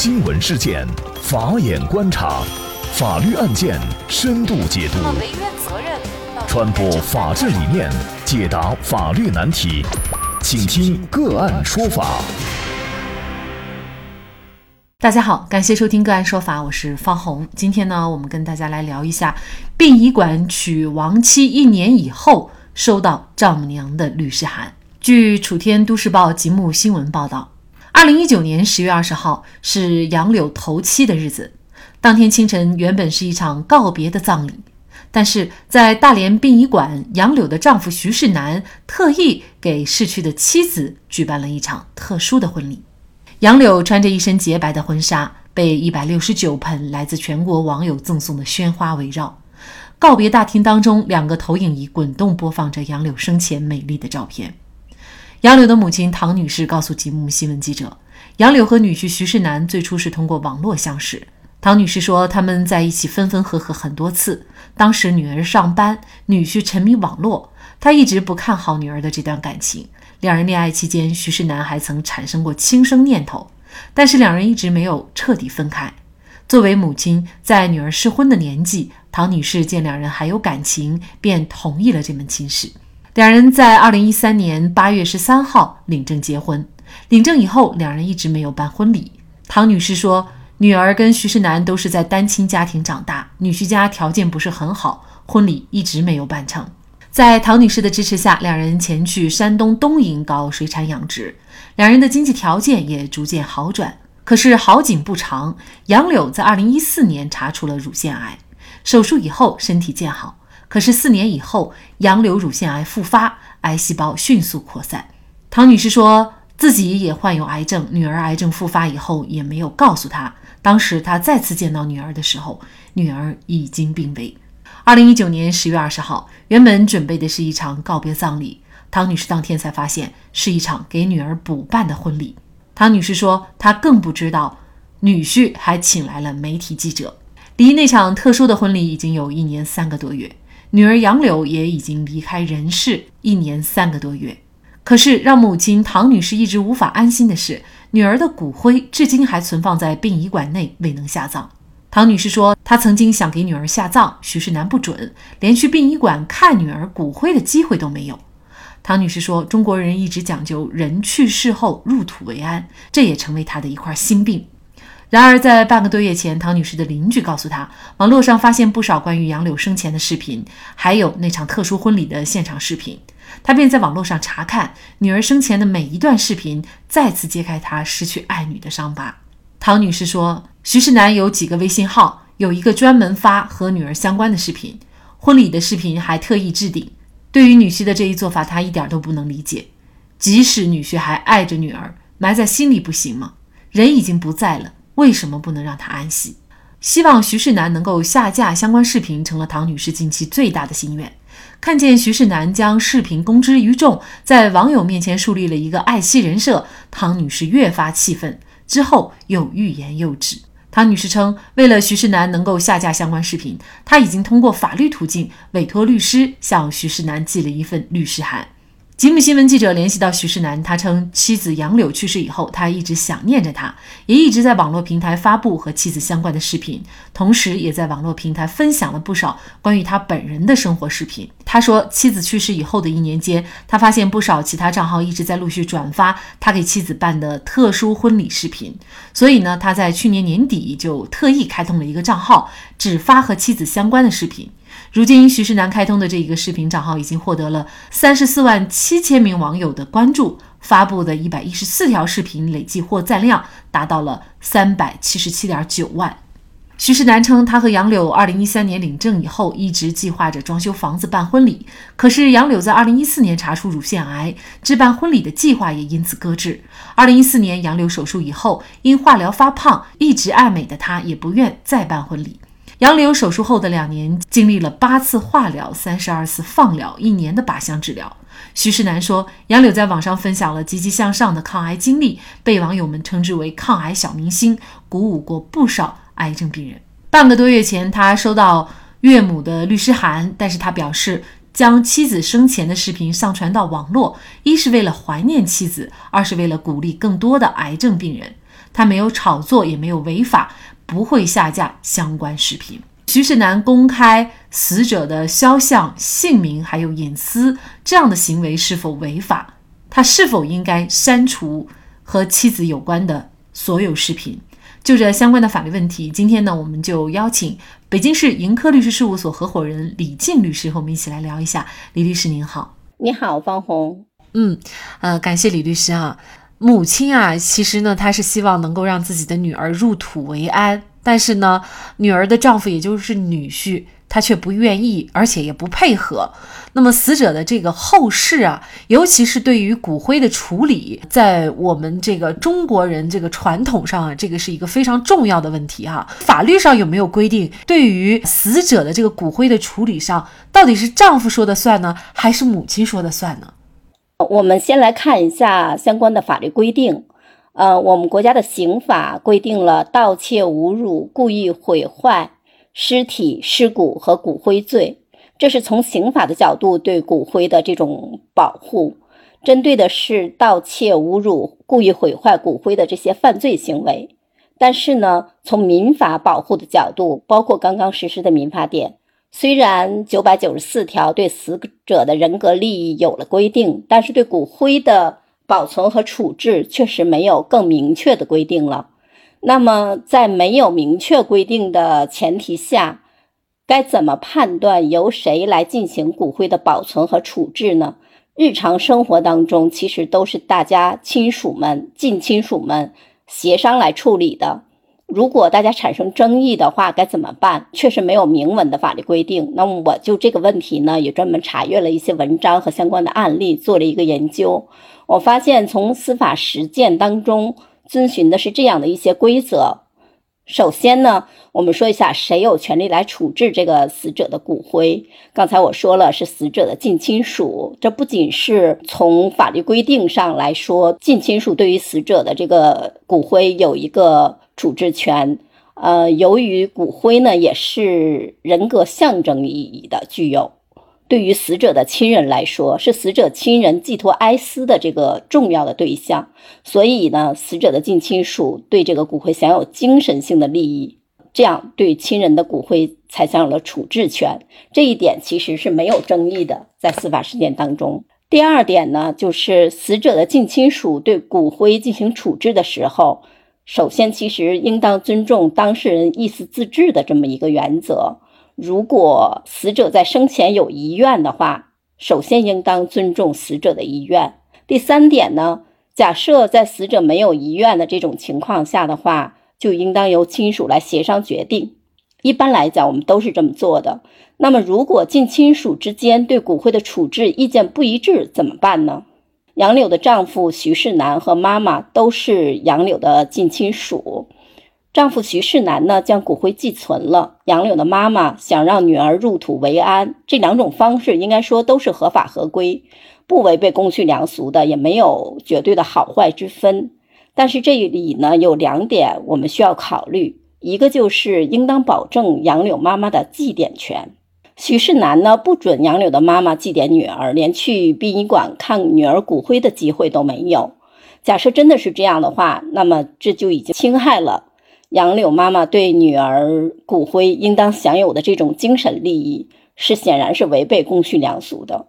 新闻事件，法眼观察，法律案件深度解读，传播法治理念，解答法律难题，请听个案说法。大家好，感谢收听个案说法，我是方红。今天呢，我们跟大家来聊一下殡仪馆娶亡妻一年以后收到丈母娘的律师函。据楚天都市报吉木新闻报道。二零一九年十月二十号是杨柳头七的日子。当天清晨，原本是一场告别的葬礼，但是在大连殡仪馆，杨柳的丈夫徐世南特意给逝去的妻子举办了一场特殊的婚礼。杨柳穿着一身洁白的婚纱，被一百六十九盆来自全国网友赠送的鲜花围绕。告别大厅当中，两个投影仪滚动播放着杨柳生前美丽的照片。杨柳的母亲唐女士告诉吉木新闻记者，杨柳和女婿徐世南最初是通过网络相识。唐女士说，他们在一起分分合合很多次。当时女儿上班，女婿沉迷网络，她一直不看好女儿的这段感情。两人恋爱期间，徐世南还曾产生过轻生念头，但是两人一直没有彻底分开。作为母亲，在女儿适婚的年纪，唐女士见两人还有感情，便同意了这门亲事。两人在二零一三年八月十三号领证结婚。领证以后，两人一直没有办婚礼。唐女士说，女儿跟徐世南都是在单亲家庭长大，女婿家条件不是很好，婚礼一直没有办成。在唐女士的支持下，两人前去山东东营搞水产养殖，两人的经济条件也逐渐好转。可是好景不长，杨柳在二零一四年查出了乳腺癌，手术以后身体见好。可是四年以后，杨柳乳腺癌复发，癌细胞迅速扩散。唐女士说自己也患有癌症，女儿癌症复发以后也没有告诉她。当时她再次见到女儿的时候，女儿已经病危。二零一九年十月二十号，原本准备的是一场告别葬礼，唐女士当天才发现是一场给女儿补办的婚礼。唐女士说，她更不知道女婿还请来了媒体记者。离那场特殊的婚礼已经有一年三个多月。女儿杨柳也已经离开人世一年三个多月，可是让母亲唐女士一直无法安心的是，女儿的骨灰至今还存放在殡仪馆内，未能下葬。唐女士说，她曾经想给女儿下葬，徐世南不准，连去殡仪馆看女儿骨灰的机会都没有。唐女士说，中国人一直讲究人去世后入土为安，这也成为她的一块心病。然而，在半个多月前，唐女士的邻居告诉她，网络上发现不少关于杨柳生前的视频，还有那场特殊婚礼的现场视频。她便在网络上查看女儿生前的每一段视频，再次揭开她失去爱女的伤疤。唐女士说，徐世南有几个微信号，有一个专门发和女儿相关的视频，婚礼的视频还特意置顶。对于女婿的这一做法，她一点都不能理解。即使女婿还爱着女儿，埋在心里不行吗？人已经不在了。为什么不能让他安息？希望徐世南能够下架相关视频，成了唐女士近期最大的心愿。看见徐世南将视频公之于众，在网友面前树立了一个爱妻人设，唐女士越发气愤。之后又欲言又止。唐女士称，为了徐世南能够下架相关视频，她已经通过法律途径委托律师向徐世南寄了一份律师函。吉姆新闻记者联系到徐世南，他称妻子杨柳去世以后，他一直想念着她，也一直在网络平台发布和妻子相关的视频，同时也在网络平台分享了不少关于他本人的生活视频。他说，妻子去世以后的一年间，他发现不少其他账号一直在陆续转发他给妻子办的特殊婚礼视频，所以呢，他在去年年底就特意开通了一个账号，只发和妻子相关的视频。如今，徐世南开通的这一个视频账号已经获得了三十四万七千名网友的关注，发布的一百一十四条视频累计获赞量达到了三百七十七点九万。徐世南称，他和杨柳二零一三年领证以后，一直计划着装修房子办婚礼。可是杨柳在二零一四年查出乳腺癌，置办婚礼的计划也因此搁置。二零一四年杨柳手术以后，因化疗发胖，一直爱美的他也不愿再办婚礼。杨柳手术后的两年，经历了八次化疗、三十二次放疗、一年的靶向治疗。徐世南说，杨柳在网上分享了积极向上的抗癌经历，被网友们称之为“抗癌小明星”，鼓舞过不少癌症病人。半个多月前，他收到岳母的律师函，但是他表示，将妻子生前的视频上传到网络，一是为了怀念妻子，二是为了鼓励更多的癌症病人。他没有炒作，也没有违法，不会下架相关视频。徐世南公开死者的肖像、姓名还有隐私，这样的行为是否违法？他是否应该删除和妻子有关的所有视频？就这相关的法律问题，今天呢，我们就邀请北京市盈科律师事务所合伙人李静律师和我们一起来聊一下。李律师您好，你好，方红。嗯，呃，感谢李律师啊。母亲啊，其实呢，她是希望能够让自己的女儿入土为安。但是呢，女儿的丈夫也就是女婿，他却不愿意，而且也不配合。那么死者的这个后事啊，尤其是对于骨灰的处理，在我们这个中国人这个传统上啊，这个是一个非常重要的问题哈。法律上有没有规定，对于死者的这个骨灰的处理上，到底是丈夫说的算呢，还是母亲说的算呢？我们先来看一下相关的法律规定。呃，我们国家的刑法规定了盗窃、侮辱、故意毁坏尸体、尸骨和骨灰罪，这是从刑法的角度对骨灰的这种保护，针对的是盗窃、侮辱、故意毁坏骨灰的这些犯罪行为。但是呢，从民法保护的角度，包括刚刚实施的民法典，虽然九百九十四条对死者的人格利益有了规定，但是对骨灰的。保存和处置确实没有更明确的规定了。那么，在没有明确规定的前提下，该怎么判断由谁来进行骨灰的保存和处置呢？日常生活当中，其实都是大家亲属们、近亲属们协商来处理的。如果大家产生争议的话，该怎么办？确实没有明文的法律规定。那么，我就这个问题呢，也专门查阅了一些文章和相关的案例，做了一个研究。我发现，从司法实践当中遵循的是这样的一些规则。首先呢，我们说一下谁有权利来处置这个死者的骨灰。刚才我说了，是死者的近亲属。这不仅是从法律规定上来说，近亲属对于死者的这个骨灰有一个处置权。呃，由于骨灰呢，也是人格象征意义的，具有。对于死者的亲人来说，是死者亲人寄托哀思的这个重要的对象，所以呢，死者的近亲属对这个骨灰享有精神性的利益，这样对亲人的骨灰才享有了处置权。这一点其实是没有争议的，在司法实践当中。第二点呢，就是死者的近亲属对骨灰进行处置的时候，首先其实应当尊重当事人意思自治的这么一个原则。如果死者在生前有遗愿的话，首先应当尊重死者的遗愿。第三点呢，假设在死者没有遗愿的这种情况下的话，就应当由亲属来协商决定。一般来讲，我们都是这么做的。那么，如果近亲属之间对骨灰的处置意见不一致，怎么办呢？杨柳的丈夫徐世南和妈妈都是杨柳的近亲属。丈夫徐世南呢，将骨灰寄存了。杨柳的妈妈想让女儿入土为安，这两种方式应该说都是合法合规，不违背公序良俗的，也没有绝对的好坏之分。但是这里呢，有两点我们需要考虑，一个就是应当保证杨柳妈妈的祭奠权。徐世南呢，不准杨柳的妈妈祭奠女儿，连去殡仪馆看女儿骨灰的机会都没有。假设真的是这样的话，那么这就已经侵害了。杨柳妈妈对女儿骨灰应当享有的这种精神利益，是显然是违背公序良俗的。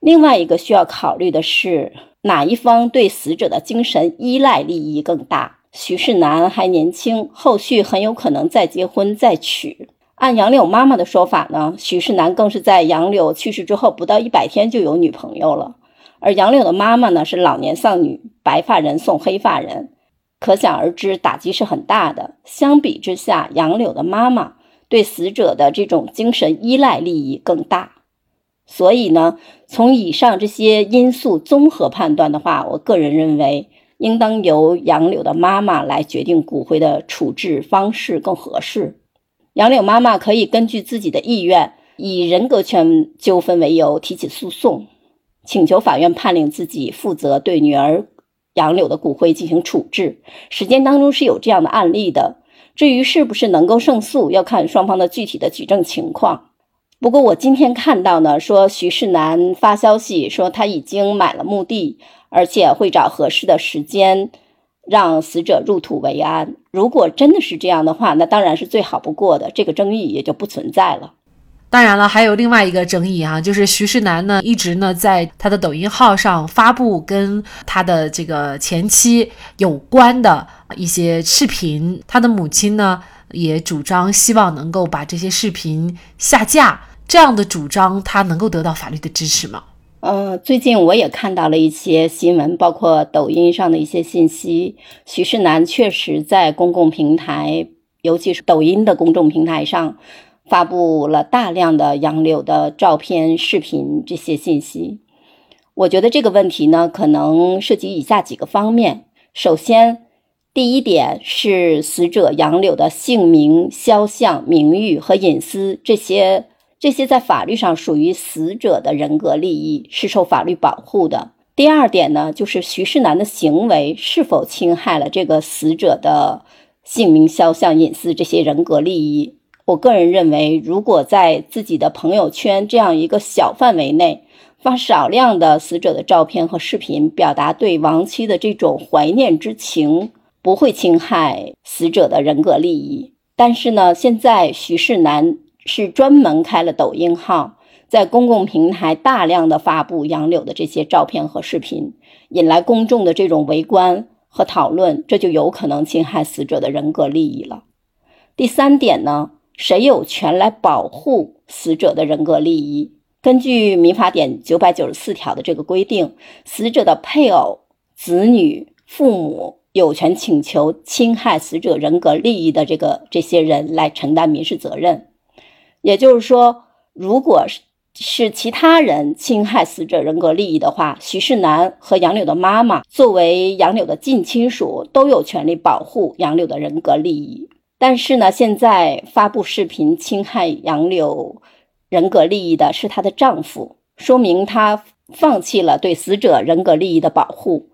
另外一个需要考虑的是，哪一方对死者的精神依赖利益更大？徐世南还年轻，后续很有可能再结婚再娶。按杨柳妈妈的说法呢，徐世南更是在杨柳去世之后不到一百天就有女朋友了。而杨柳的妈妈呢，是老年丧女，白发人送黑发人。可想而知，打击是很大的。相比之下，杨柳的妈妈对死者的这种精神依赖利益更大。所以呢，从以上这些因素综合判断的话，我个人认为，应当由杨柳的妈妈来决定骨灰的处置方式更合适。杨柳妈妈可以根据自己的意愿，以人格权纠纷为由提起诉讼，请求法院判令自己负责对女儿。杨柳的骨灰进行处置，实践当中是有这样的案例的。至于是不是能够胜诉，要看双方的具体的举证情况。不过我今天看到呢，说徐世南发消息说他已经买了墓地，而且会找合适的时间，让死者入土为安。如果真的是这样的话，那当然是最好不过的，这个争议也就不存在了。当然了，还有另外一个争议哈，就是徐世南呢一直呢在他的抖音号上发布跟他的这个前妻有关的一些视频，他的母亲呢也主张希望能够把这些视频下架，这样的主张他能够得到法律的支持吗？嗯，最近我也看到了一些新闻，包括抖音上的一些信息，徐世南确实在公共平台，尤其是抖音的公众平台上。发布了大量的杨柳的照片、视频这些信息。我觉得这个问题呢，可能涉及以下几个方面。首先，第一点是死者杨柳的姓名、肖像、名誉和隐私这些，这些在法律上属于死者的人格利益，是受法律保护的。第二点呢，就是徐世南的行为是否侵害了这个死者的姓名、肖像、隐私这些人格利益。我个人认为，如果在自己的朋友圈这样一个小范围内发少量的死者的照片和视频，表达对亡妻的这种怀念之情，不会侵害死者的人格利益。但是呢，现在徐世南是专门开了抖音号，在公共平台大量的发布杨柳的这些照片和视频，引来公众的这种围观和讨论，这就有可能侵害死者的人格利益了。第三点呢？谁有权来保护死者的人格利益？根据民法典九百九十四条的这个规定，死者的配偶、子女、父母有权请求侵害死者人格利益的这个这些人来承担民事责任。也就是说，如果是是其他人侵害死者人格利益的话，徐世南和杨柳的妈妈作为杨柳的近亲属，都有权利保护杨柳的人格利益。但是呢，现在发布视频侵害杨柳人格利益的是她的丈夫，说明她放弃了对死者人格利益的保护。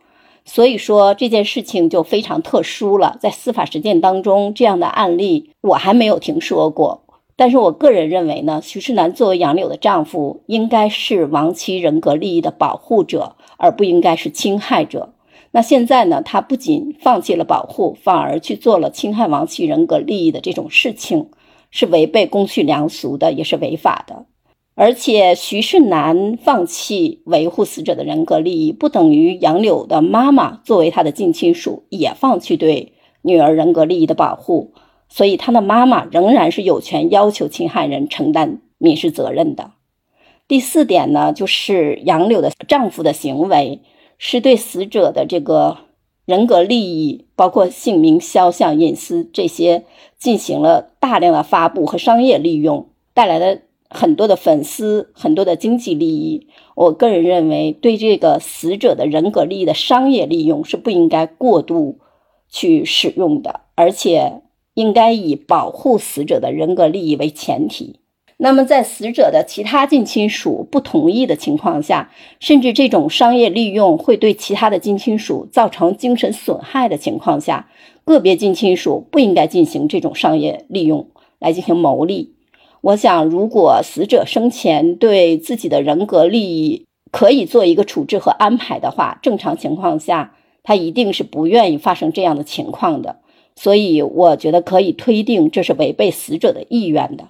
所以说这件事情就非常特殊了，在司法实践当中，这样的案例我还没有听说过。但是我个人认为呢，徐世南作为杨柳的丈夫，应该是亡妻人格利益的保护者，而不应该是侵害者。那现在呢？他不仅放弃了保护，反而去做了侵害亡妻人格利益的这种事情，是违背公序良俗的，也是违法的。而且，徐世南放弃维护死者的人格利益，不等于杨柳的妈妈作为他的近亲属也放弃对女儿人格利益的保护。所以，他的妈妈仍然是有权要求侵害人承担民事责任的。第四点呢，就是杨柳的丈夫的行为。是对死者的这个人格利益，包括姓名、肖像、隐私这些，进行了大量的发布和商业利用，带来了很多的粉丝、很多的经济利益。我个人认为，对这个死者的人格利益的商业利用是不应该过度去使用的，而且应该以保护死者的人格利益为前提。那么，在死者的其他近亲属不同意的情况下，甚至这种商业利用会对其他的近亲属造成精神损害的情况下，个别近亲属不应该进行这种商业利用来进行牟利。我想，如果死者生前对自己的人格利益可以做一个处置和安排的话，正常情况下，他一定是不愿意发生这样的情况的。所以，我觉得可以推定这是违背死者的意愿的。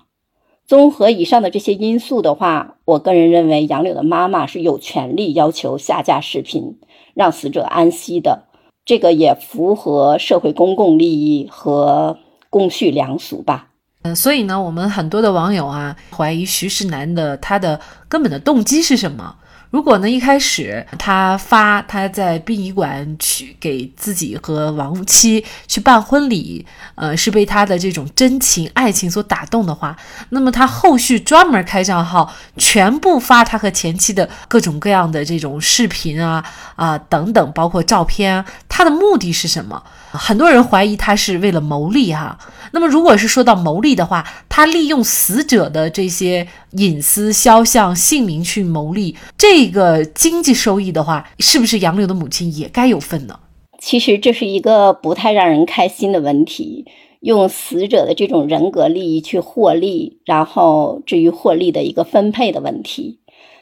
综合以上的这些因素的话，我个人认为杨柳的妈妈是有权利要求下架视频，让死者安息的。这个也符合社会公共利益和公序良俗吧。嗯，所以呢，我们很多的网友啊，怀疑徐世南的他的根本的动机是什么。如果呢，一开始他发他在殡仪馆去给自己和亡妻去办婚礼，呃，是被他的这种真情爱情所打动的话，那么他后续专门开账号，全部发他和前妻的各种各样的这种视频啊啊等等，包括照片，他的目的是什么？很多人怀疑他是为了牟利哈。那么，如果是说到牟利的话，他利用死者的这些隐私、肖像、姓名去牟利，这个经济收益的话，是不是杨柳的母亲也该有份呢？其实这是一个不太让人开心的问题，用死者的这种人格利益去获利，然后至于获利的一个分配的问题。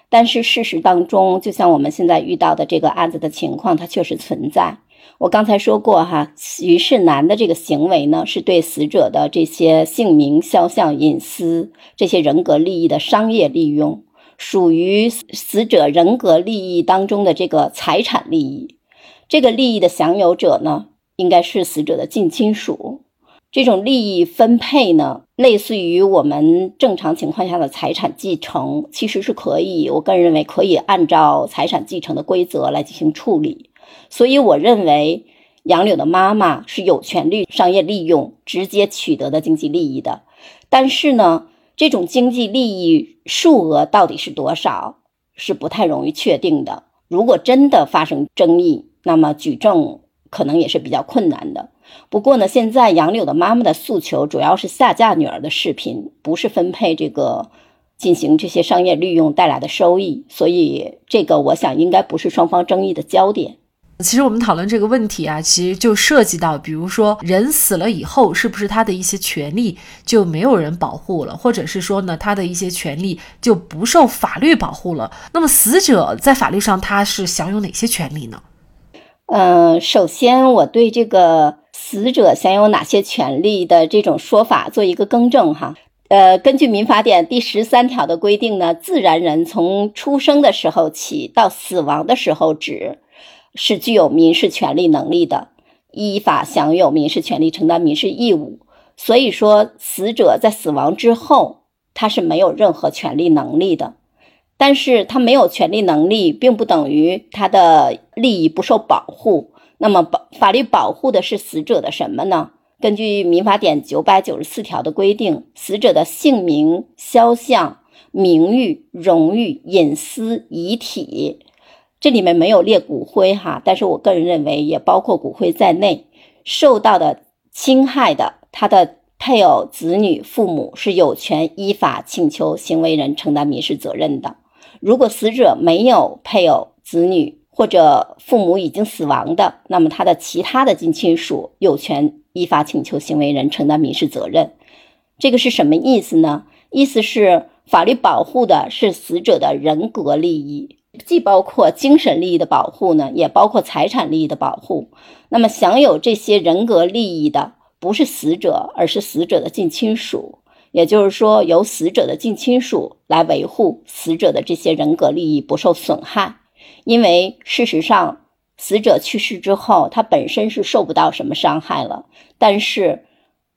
但是事实当中，就像我们现在遇到的这个案子的情况，它确实存在。我刚才说过哈，于是南的这个行为呢，是对死者的这些姓名、肖像、隐私这些人格利益的商业利用，属于死者人格利益当中的这个财产利益。这个利益的享有者呢，应该是死者的近亲属。这种利益分配呢，类似于我们正常情况下的财产继承，其实是可以，我个人认为可以按照财产继承的规则来进行处理。所以，我认为杨柳的妈妈是有权利商业利用直接取得的经济利益的。但是呢，这种经济利益数额到底是多少，是不太容易确定的。如果真的发生争议，那么举证可能也是比较困难的。不过呢，现在杨柳的妈妈的诉求主要是下架女儿的视频，不是分配这个进行这些商业利用带来的收益。所以，这个我想应该不是双方争议的焦点。其实我们讨论这个问题啊，其实就涉及到，比如说人死了以后，是不是他的一些权利就没有人保护了，或者是说呢，他的一些权利就不受法律保护了？那么死者在法律上他是享有哪些权利呢？嗯，首先我对这个死者享有哪些权利的这种说法做一个更正哈。呃，根据民法典第十三条的规定呢，自然人从出生的时候起到死亡的时候止。是具有民事权利能力的，依法享有民事权利，承担民事义务。所以说，死者在死亡之后，他是没有任何权利能力的。但是他没有权利能力，并不等于他的利益不受保护。那么，保法律保护的是死者的什么呢？根据民法典九百九十四条的规定，死者的姓名、肖像、名誉、荣誉、隐私、遗体。这里面没有列骨灰哈，但是我个人认为也包括骨灰在内。受到的侵害的，他的配偶、子女、父母是有权依法请求行为人承担民事责任的。如果死者没有配偶、子女或者父母已经死亡的，那么他的其他的近亲属有权依法请求行为人承担民事责任。这个是什么意思呢？意思是法律保护的是死者的人格利益。既包括精神利益的保护呢，也包括财产利益的保护。那么，享有这些人格利益的不是死者，而是死者的近亲属。也就是说，由死者的近亲属来维护死者的这些人格利益不受损害。因为事实上，死者去世之后，他本身是受不到什么伤害了，但是。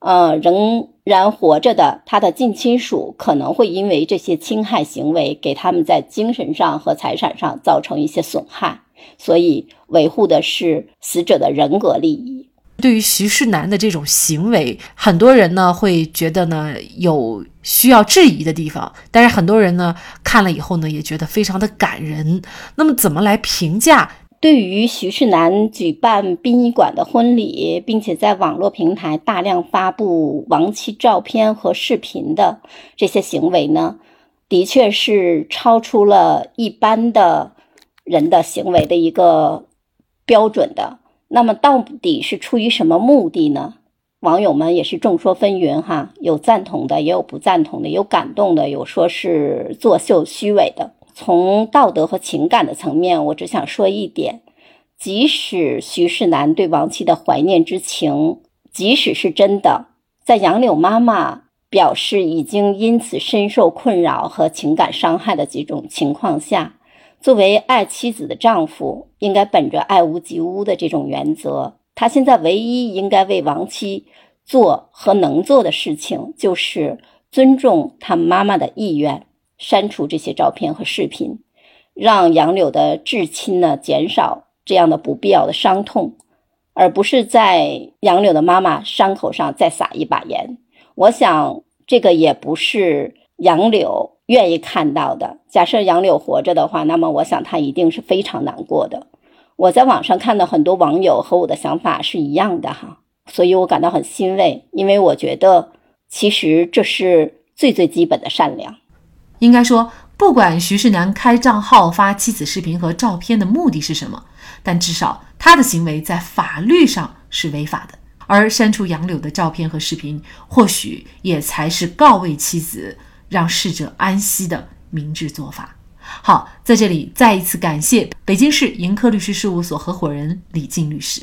呃，仍然活着的他的近亲属可能会因为这些侵害行为，给他们在精神上和财产上造成一些损害，所以维护的是死者的人格利益。对于徐世南的这种行为，很多人呢会觉得呢有需要质疑的地方，但是很多人呢看了以后呢也觉得非常的感人。那么怎么来评价？对于徐世南举办殡仪馆的婚礼，并且在网络平台大量发布亡妻照片和视频的这些行为呢，的确是超出了一般的人的行为的一个标准的。那么，到底是出于什么目的呢？网友们也是众说纷纭哈，有赞同的，也有不赞同的，有感动的，有说是作秀虚伪的。从道德和情感的层面，我只想说一点：即使徐世南对亡妻的怀念之情，即使是真的，在杨柳妈妈表示已经因此深受困扰和情感伤害的几种情况下，作为爱妻子的丈夫，应该本着爱屋及乌的这种原则，他现在唯一应该为亡妻做和能做的事情，就是尊重他妈妈的意愿。删除这些照片和视频，让杨柳的至亲呢减少这样的不必要的伤痛，而不是在杨柳的妈妈伤口上再撒一把盐。我想这个也不是杨柳愿意看到的。假设杨柳活着的话，那么我想他一定是非常难过的。我在网上看到很多网友和我的想法是一样的哈，所以我感到很欣慰，因为我觉得其实这是最最基本的善良。应该说，不管徐世南开账号发妻子视频和照片的目的是什么，但至少他的行为在法律上是违法的。而删除杨柳的照片和视频，或许也才是告慰妻子、让逝者安息的明智做法。好，在这里再一次感谢北京市盈科律师事务所合伙人李静律师。